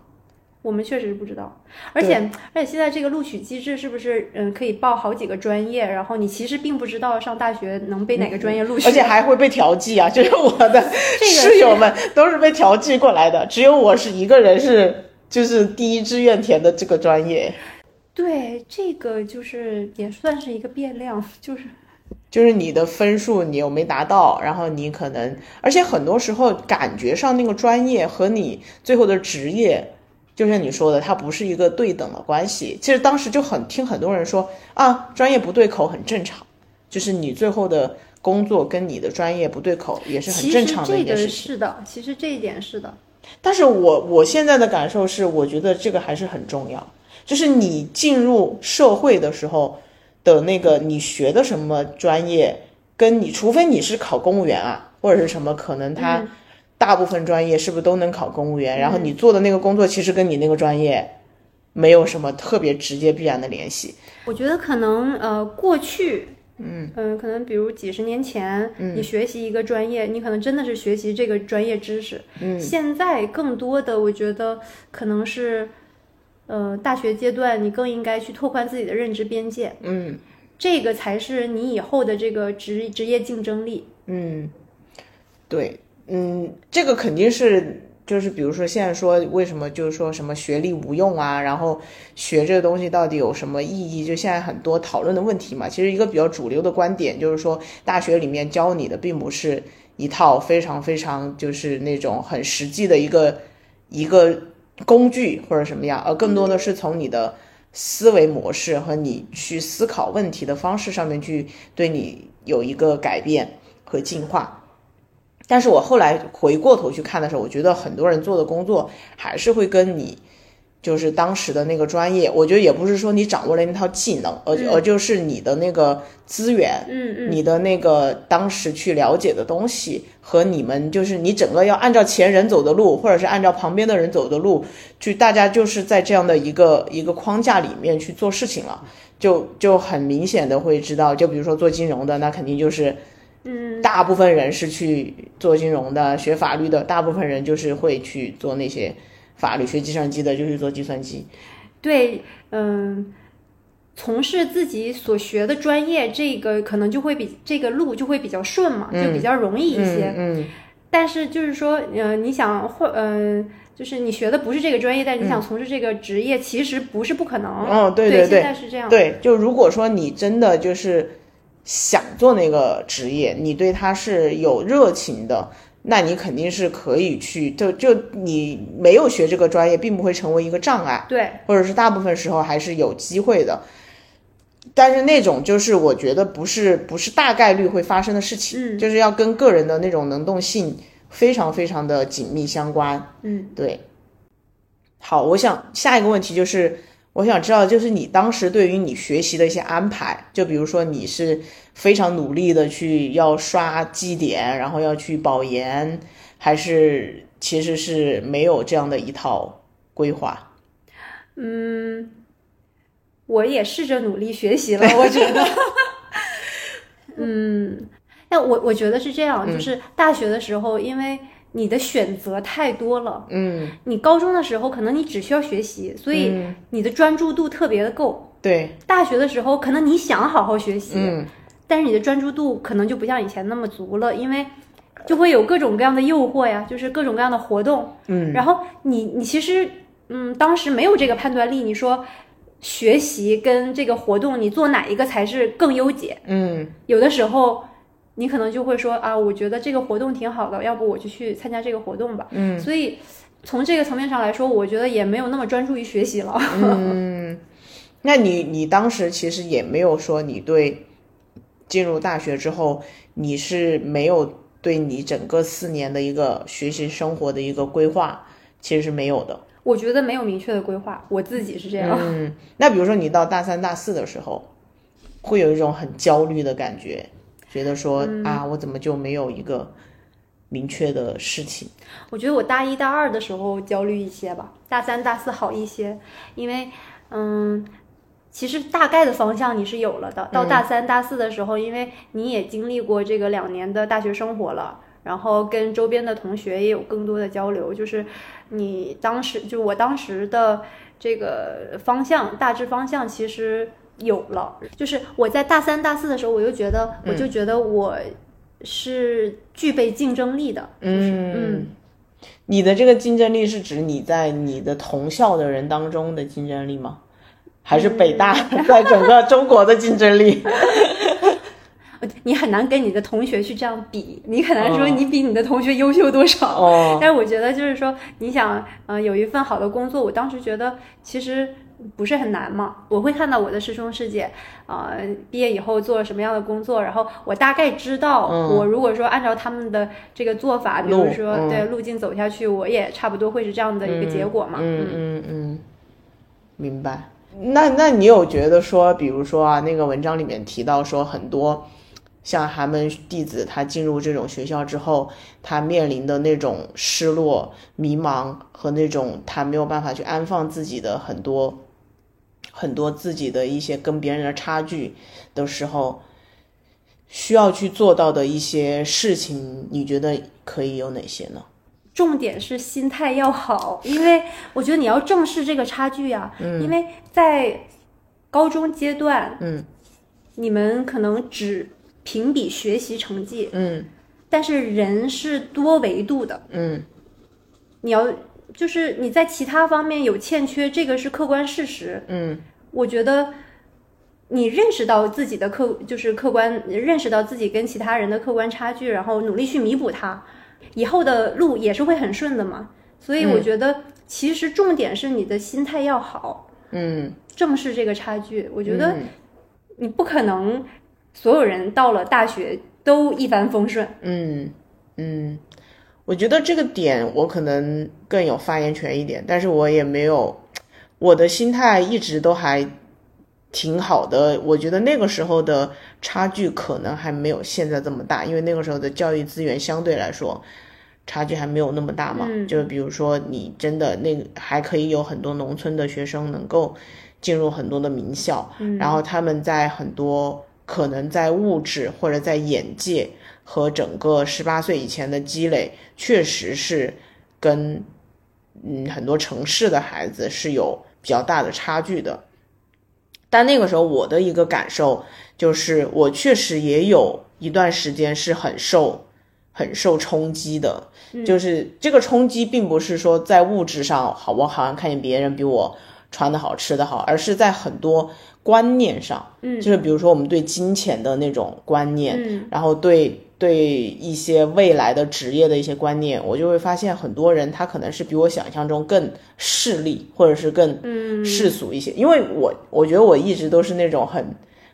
我们确实不知道，而且而且现在这个录取机制是不是嗯可以报好几个专业，然后你其实并不知道上大学能被哪个专业录取，而且还会被调剂啊！就是我的室友们都是被调剂过来的，只有我是一个人是就是第一志愿填的这个专业。对，这个就是也算是一个变量，就是就是你的分数你又没达到，然后你可能，而且很多时候感觉上那个专业和你最后的职业。就像你说的，它不是一个对等的关系。其实当时就很听很多人说啊，专业不对口很正常，就是你最后的工作跟你的专业不对口也是很正常的一件事情。是的，其实这一点是的。但是我我现在的感受是，我觉得这个还是很重要。就是你进入社会的时候的那个你学的什么专业，跟你除非你是考公务员啊，或者是什么，可能他。大部分专业是不是都能考公务员？然后你做的那个工作其实跟你那个专业没有什么特别直接必然的联系。我觉得可能呃过去，嗯嗯，可能比如几十年前，你学习一个专业，你可能真的是学习这个专业知识。嗯，现在更多的我觉得可能是，呃，大学阶段你更应该去拓宽自己的认知边界。嗯，这个才是你以后的这个职职业竞争力。嗯，对。嗯，这个肯定是，就是比如说现在说为什么就是说什么学历无用啊，然后学这个东西到底有什么意义？就现在很多讨论的问题嘛。其实一个比较主流的观点就是说，大学里面教你的并不是一套非常非常就是那种很实际的一个一个工具或者什么样，而更多的是从你的思维模式和你去思考问题的方式上面去对你有一个改变和进化。但是我后来回过头去看的时候，我觉得很多人做的工作还是会跟你，就是当时的那个专业，我觉得也不是说你掌握了那套技能，而而就是你的那个资源，嗯嗯，你的那个当时去了解的东西和你们就是你整个要按照前人走的路，或者是按照旁边的人走的路，去大家就是在这样的一个一个框架里面去做事情了，就就很明显的会知道，就比如说做金融的，那肯定就是。嗯，大部分人是去做金融的，学法律的，大部分人就是会去做那些法律，学计算机的就去做计算机。对，嗯，从事自己所学的专业，这个可能就会比这个路就会比较顺嘛，就比较容易一些。嗯，但是就是说，呃，你想或嗯、就是你学的不是这个专业，但是你想从事这个职业，其实不是不可能。哦对对对对现在是这样。对，就如果说你真的就是想做那个职业，你对它是有热情的，那你肯定是可以去，就就你没有学这个专业，并不会成为一个障碍。对或者是大部分时候还是有机会的。但是那种就是我觉得不是不是大概率会发生的事情，嗯就是要跟个人的那种能动性非常非常的紧密相关。嗯，对。好，我想下一个问题就是，我想知道就是你当时对于你学习的一些安排，就比如说你是非常努力的去要刷绩点，然后要去保研，还是其实是没有这样的一套规划？嗯，我也试着努力学习了，我觉得，嗯，但我我觉得是这样，嗯就是大学的时候，因为你的选择太多了，嗯，你高中的时候可能你只需要学习，所以你的专注度特别的够。对，大学的时候，可能你想好好学习，嗯。但是你的专注度可能就不像以前那么足了，因为就会有各种各样的诱惑呀，就是各种各样的活动。嗯，然后你你其实嗯，当时没有这个判断力，你说学习跟这个活动，你做哪一个才是更优解？嗯。有的时候你可能就会说啊，我觉得这个活动挺好的，要不我就去参加这个活动吧。嗯，所以从这个层面上来说，我觉得也没有那么专注于学习了。嗯，那你你当时其实也没有说你对进入大学之后，你是没有对你整个四年的一个学习生活的一个规划，其实是没有的。我觉得没有明确的规划，我自己是这样。嗯，那比如说你到大三、大四的时候，会有一种很焦虑的感觉，觉得说、啊，我怎么就没有一个明确的事情？我觉得我大一大二的时候焦虑一些吧，大三大四好一些，因为嗯，其实大概的方向你是有了的。到大三大四的时候，因为你也经历过这个两年的大学生活了。然后跟周边的同学也有更多的交流，就是你当时就我当时的这个方向大致方向其实有了，就是我在大三大四的时候，我就觉得我就觉得我是具备竞争力的，嗯，你的这个竞争力是指你在你的同校的人当中的竞争力吗？还是北大在整个中国的竞争力？你很难跟你的同学去这样比，你很难说你比你的同学优秀多少。哦，但是我觉得就是说，你想，呃，有一份好的工作，我当时觉得其实不是很难嘛。我会看到我的师兄师姐，啊、毕业以后做了什么样的工作，然后我大概知道，我如果说按照他们的这个做法，比如路说、嗯对路径走下去，我也差不多会是这样的一个结果嘛。嗯嗯嗯，明白。那那你有觉得说，比如说啊，那个文章里面提到说，很多像寒门弟子，他进入这种学校之后，他面临的那种失落、迷茫和那种他没有办法去安放自己的很多很多自己的一些跟别人的差距的时候，需要去做到的一些事情，你觉得可以有哪些呢？重点是心态要好，因为我觉得你要正视这个差距呀、因为在高中阶段，嗯，你们可能只评比学习成绩，嗯。但是人是多维度的，嗯。你要就是你在其他方面有欠缺，这个是客观事实。嗯。我觉得你认识到自己的客就是客观，认识到自己跟其他人的客观差距，然后努力去弥补它，以后的路也是会很顺的嘛。所以我觉得其实重点是你的心态要好，嗯，正视这个差距。我觉得嗯。你不可能所有人到了大学都一帆风顺。嗯嗯，我觉得这个点我可能更有发言权一点，但是我也没有，我的心态一直都还挺好的。我觉得那个时候的差距可能还没有现在这么大，因为那个时候的教育资源相对来说差距还没有那么大嘛。嗯就比如说你真的那个还可以有很多农村的学生能够进入很多的名校，然后他们在很多可能在物质或者在眼界。和整个十八岁以前的积累，确实是跟嗯很多城市的孩子是有比较大的差距的。但那个时候我的一个感受就是，我确实也有一段时间是很受很受冲击的，就是这个冲击并不是说在物质上好，我好像看见别人比我穿的好、吃的好，而是在很多观念上，嗯，就是比如说我们对金钱的那种观念，嗯，然后对对一些未来的职业的一些观念，我就会发现很多人他可能是比我想象中更势利，或者是更世俗一些，因为我我觉得我一直都是那种很。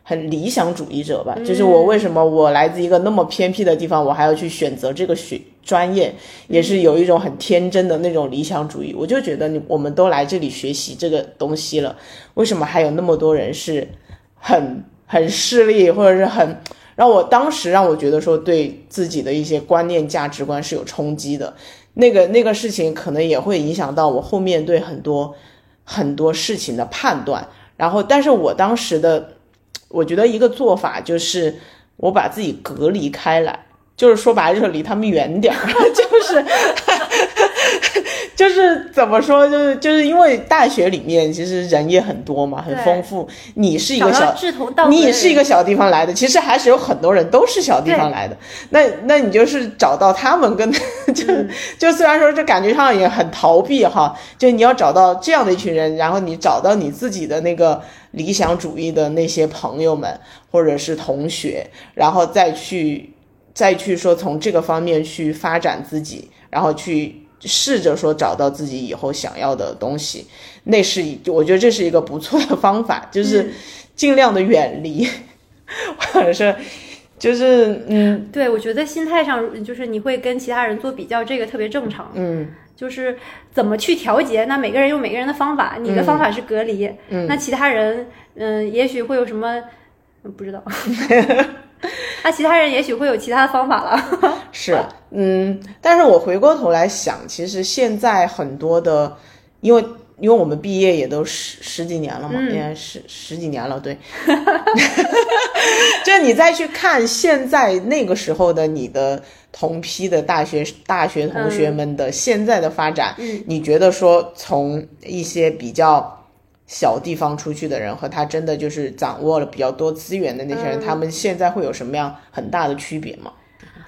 很理想主义者吧，就是我为什么我来自一个那么偏僻的地方，我还要去选择这个学专业，也是有一种很天真的那种理想主义。我就觉得你我们都来这里学习这个东西了，为什么还有那么多人是很很势利，或者是很让我当时让我觉得说对自己的一些观念价值观是有冲击的。那个那个事情可能也会影响到我后面对很多很多事情的判断。然后，但是我当时的。我觉得一个做法就是我把自己隔离开来，就是说白了就是离他们远点儿，就是 就是怎么说，就是就是因为大学里面其实人也很多嘛，很丰富。你是一个小，你是一个小地方来的，其实还是有很多人都是小地方来的。那那你就是找到他们跟 就就虽然说这感觉上也很逃避哈，就你要找到这样的一群人，然后你找到你自己的那个。理想主义的那些朋友们，或者是同学，然后再去，再去说从这个方面去发展自己，然后去试着说找到自己以后想要的东西，那是我觉得这是一个不错的方法，就是尽量的远离，或者是就是嗯，对我觉得心态上就是你会跟其他人做比较，这个特别正常，嗯。就是怎么去调节？那每个人有每个人的方法。你的方法是隔离，嗯那其他人，嗯，也许会有什么？不知道。那其他人也许会有其他的方法了。是，嗯，但是我回过头来想，其实现在很多的，因为因为我们毕业也都十十几年了嘛，应该十十几年了，对。就你再去看现在那个时候的你的。同批的大学大学同学们的现在的发展，你觉得说从一些比较小地方出去的人和他真的就是掌握了比较多资源的那些人，他们现在会有什么样很大的区别吗？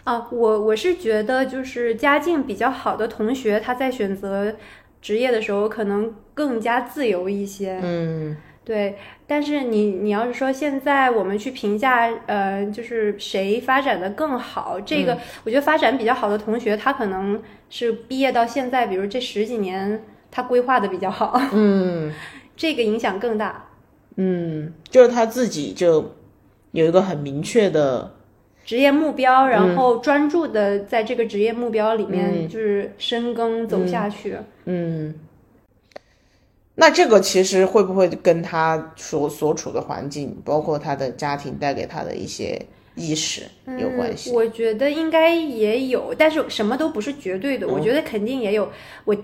啊，我我是觉得就是家境比较好的同学，他在选择职业的时候可能更加自由一些。嗯。对，但是你你要是说现在我们去评价，呃，就是谁发展的更好，这个我觉得发展比较好的同学，他可能是毕业到现在，比如这十几年他规划的比较好，嗯，这个影响更大，嗯，就是他自己就有一个很明确的职业目标，然后专注的在这个职业目标里面就是深耕走下去，嗯。那这个其实会不会跟他所所处的环境，包括他的家庭带给他的一些意识有关系？我觉得应该也有，但是什么都不是绝对的。我觉得肯定也有。我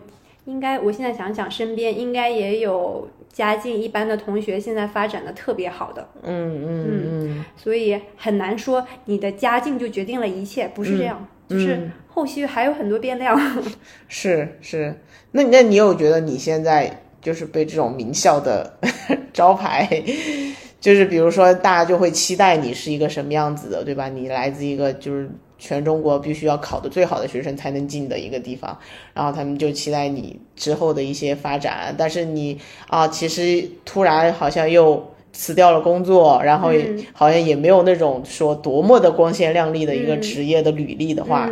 应该，我现在想想，身边应该也有家境一般的同学，现在发展的特别好的。嗯嗯嗯。所以很难说你的家境就决定了一切，不是这样，就是后续还有很多变量。是是，那那你有觉得你现在？就是被这种名校的 招牌，就是比如说大家就会期待你是一个什么样子的，对吧？你来自一个就是全中国必须要考的最好的学生才能进的一个地方，然后他们就期待你之后的一些发展。但是你啊，其实突然好像又辞掉了工作，然后好像也没有那种说多么的光鲜亮丽的一个职业的履历的话，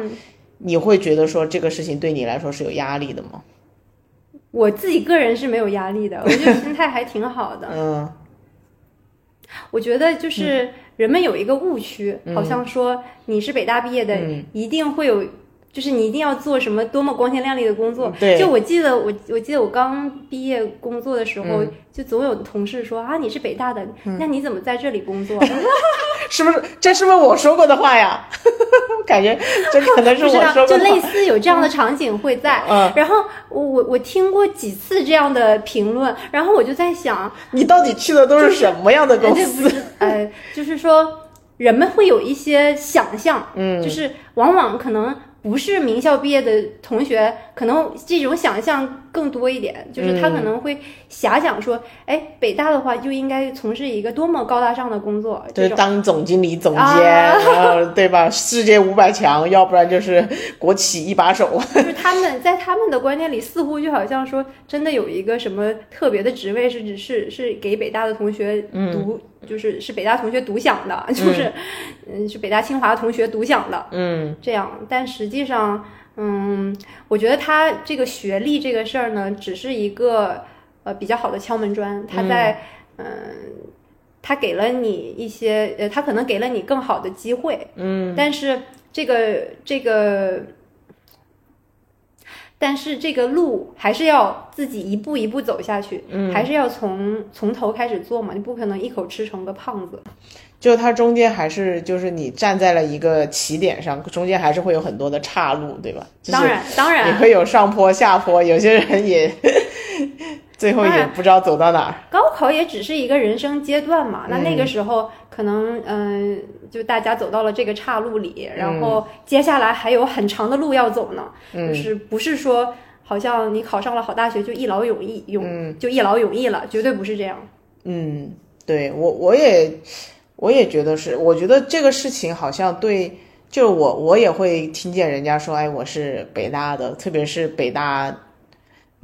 你会觉得说这个事情对你来说是有压力的吗？我自己个人是没有压力的，我觉得心态还挺好的。嗯，我觉得就是人们有一个误区，好像说你是北大毕业的，一定会有。就是你一定要做什么多么光鲜亮丽的工作？对，就我记得我我记得我刚毕业工作的时候，就总有同事说啊，你是北大的，那你怎么在这里工作？是不是？这是不是我说过的话呀？感觉这可能是我 说过。就类似有这样的场景会在。嗯。然后我我我听过几次这样的评论，然后我就在想，你到底去的都是什么样的公司？哎，就是说人们会有一些想象，嗯，就是往往可能。不是名校毕业的同学，可能这种想象更多一点，就是他可能会遐想说，哎，北大的话就应该从事一个多么高大上的工作，就是当总经理、总监，啊然后 对吧？世界五百强，要不然就是国企一把手。就是他们在他们的观念里，似乎就好像说，真的有一个什么特别的职位是只是是给北大的同学独，就是是北大同学独享的，就是嗯。是北大清华同学独享的，嗯。这样。但实际上，嗯，我觉得他这个学历这个事儿呢，只是一个呃比较好的敲门砖，他在嗯。他给了你一些，呃，他可能给了你更好的机会，嗯，但是这个这个但是这个路还是要自己一步一步走下去，嗯，还是要从从头开始做嘛，你不可能一口吃成个胖子。就它中间还是就是你站在了一个起点上，中间还是会有很多的岔路，对吧？当然当然，当也然，会有上坡下坡，有些人也最后也不知道走到哪儿。高考也只是一个人生阶段嘛。那嗯那个时候可能，嗯、就大家走到了这个岔路里，嗯然后接下来还有很长的路要走呢。嗯就是不是说好像你考上了好大学就一劳永逸，永、嗯就一劳永逸了，绝对不是这样。嗯，对我我也我也觉得是，我觉得这个事情好像对，就我我也会听见人家说，哎，我是北大的，特别是北大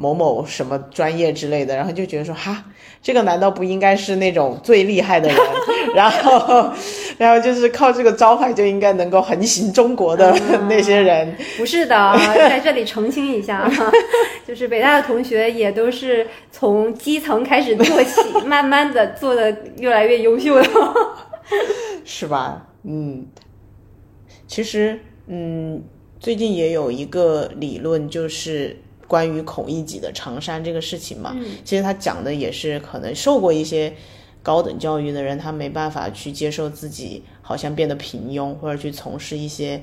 某某什么专业之类的，然后就觉得说，哈，这个难道不应该是那种最厉害的人，然后然后就是靠这个招牌就应该能够横行中国的那些人，不是的，在这里澄清一下，就是北大的同学也都是从基层开始做起，慢慢的做的越来越优秀的。是吧？嗯，其实，嗯，最近也有一个理论，就是关于孔乙己的长衫这个事情嘛。其实他讲的也是可能受过一些高等教育的人，他没办法去接受自己好像变得平庸，或者去从事一些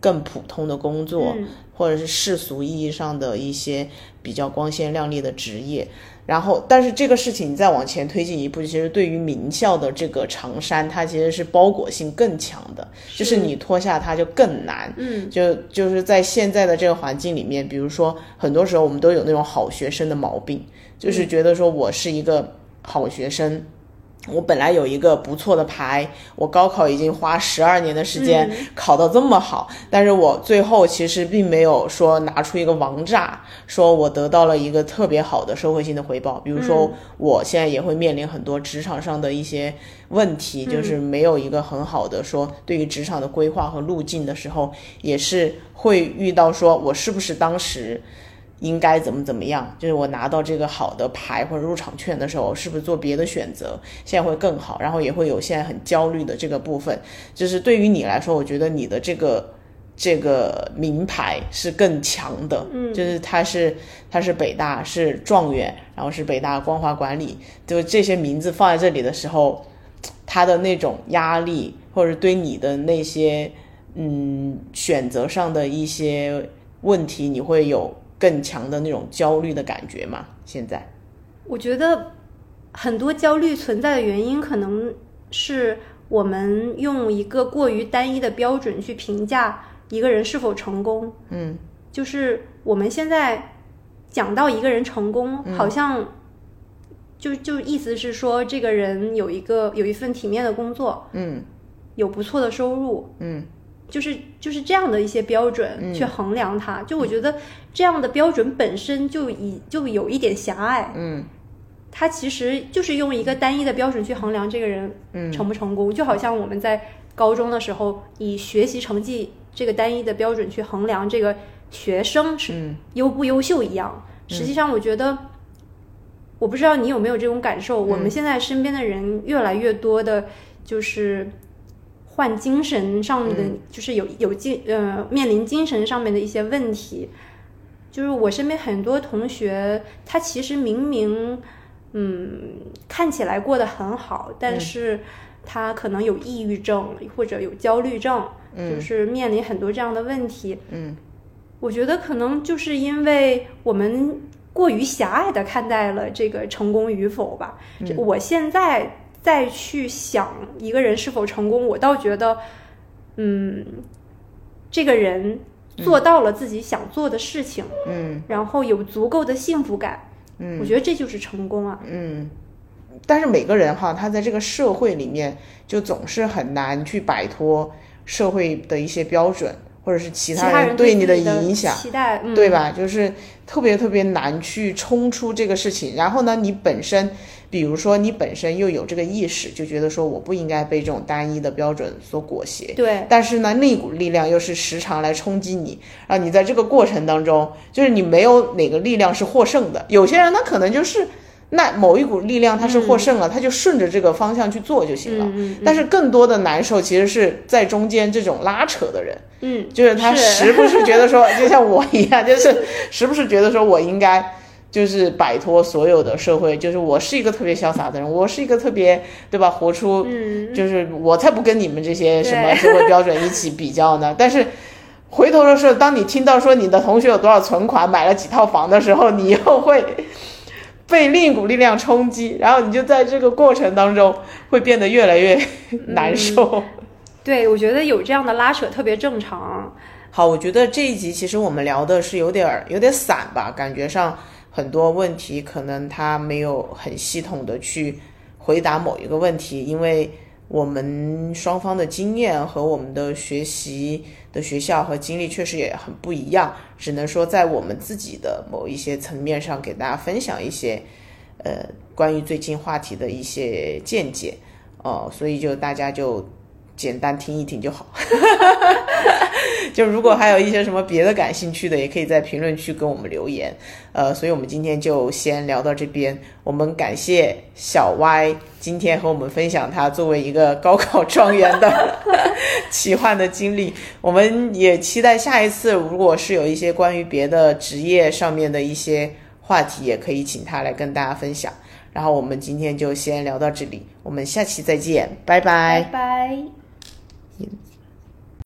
更普通的工作，或者是世俗意义上的一些比较光鲜亮丽的职业。然后，但是这个事情你再往前推进一步，其实对于名校的这个长衫，它其实是包裹性更强的，就是你脱下它就更难。嗯，就就是在现在的这个环境里面，比如说很多时候我们都有那种好学生的毛病，就是觉得说我是一个好学生。我本来有一个不错的牌，我高考已经花十二年的时间考到这么好，但是我最后其实并没有说拿出一个王炸，说我得到了一个特别好的社会性的回报。比如说，我现在也会面临很多职场上的一些问题，就是没有一个很好的说对于职场的规划和路径的时候，也是会遇到说我是不是当时。应该怎么怎么样？就是我拿到这个好的牌或者入场券的时候，是不是做别的选择，现在会更好？然后也会有现在很焦虑的这个部分。就是对于你来说，我觉得你的这个这个名牌是更强的，嗯，就是他是他是北大是状元，然后是北大光华管理，就这些名字放在这里的时候，他的那种压力，或者对你的那些嗯选择上的一些问题，你会有。更强的那种焦虑的感觉吗？现在，我觉得很多焦虑存在的原因，可能是我们用一个过于单一的标准去评价一个人是否成功。嗯，就是我们现在讲到一个人成功，好像就就意思是说，这个人有一个有一份体面的工作，嗯，有不错的收入，嗯。就是就是这样的一些标准去衡量它，就我觉得这样的标准本身就已就有一点狭隘，嗯，它其实就是用一个单一的标准去衡量这个人成不成功，就好像我们在高中的时候以学习成绩这个单一的标准去衡量这个学生是优不优秀一样。实际上，我觉得我不知道你有没有这种感受，我们现在身边的人越来越多的，就是。患精神上面的，就是有有精呃面临精神上面的一些问题，就是我身边很多同学，他其实明明嗯看起来过得很好，但是他可能有抑郁症或者有焦虑症，就是面临很多这样的问题。嗯，我觉得可能就是因为我们过于狭隘的看待了这个成功与否吧。我现在。再去想一个人是否成功，我倒觉得，嗯，这个人做到了自己想做的事情，嗯然后有足够的幸福感，嗯我觉得这就是成功啊。嗯。但是每个人哈，他在这个社会里面就总是很难去摆脱社会的一些标准，或者是其其他人对你的影响。期待，嗯、对？吧？就是特别特别难去冲出这个事情。然后呢，你本身，比如说你本身又有这个意识，就觉得说我不应该被这种单一的标准所裹挟。对，但是呢，那股力量又是时常来冲击你，让你在这个过程当中，就是你没有哪个力量是获胜的。有些人他可能就是那某一股力量他是获胜了，他就顺着这个方向去做就行了。嗯嗯但是更多的难受其实是在中间这种拉扯的人。嗯，就是他时不时觉得说，就像我一样，就是 时不时觉得说我应该就是摆脱所有的社会，就是我是一个特别潇洒的人，我是一个特别对吧，活出嗯，就是我才不跟你们这些什么社会标准一起比较呢。但是回头的时候，当你听到说你的同学有多少存款，买了几套房的时候，你又会。被另一股力量冲击，然后你就在这个过程当中会变得越来越难受。对，我觉得有这样的拉扯特别正常。好，我觉得这一集其实我们聊的是有点儿有点散吧，感觉上很多问题可能他没有很系统的去回答某一个问题，因为我们双方的经验和我们的学习的学校和经历确实也很不一样，只能说在我们自己的某一些层面上给大家分享一些呃关于最近话题的一些见解。哦、所以就大家就简单听一听就好。就如果还有一些什么别的感兴趣的，也可以在评论区跟我们留言。呃，所以我们今天就先聊到这边。我们感谢小 Y 今天和我们分享他作为一个高考状元的 奇幻的经历。我们也期待下一次，如果是有一些关于别的职业上面的一些话题，也可以请他来跟大家分享。然后我们今天就先聊到这里，我们下期再见，拜拜。拜拜。you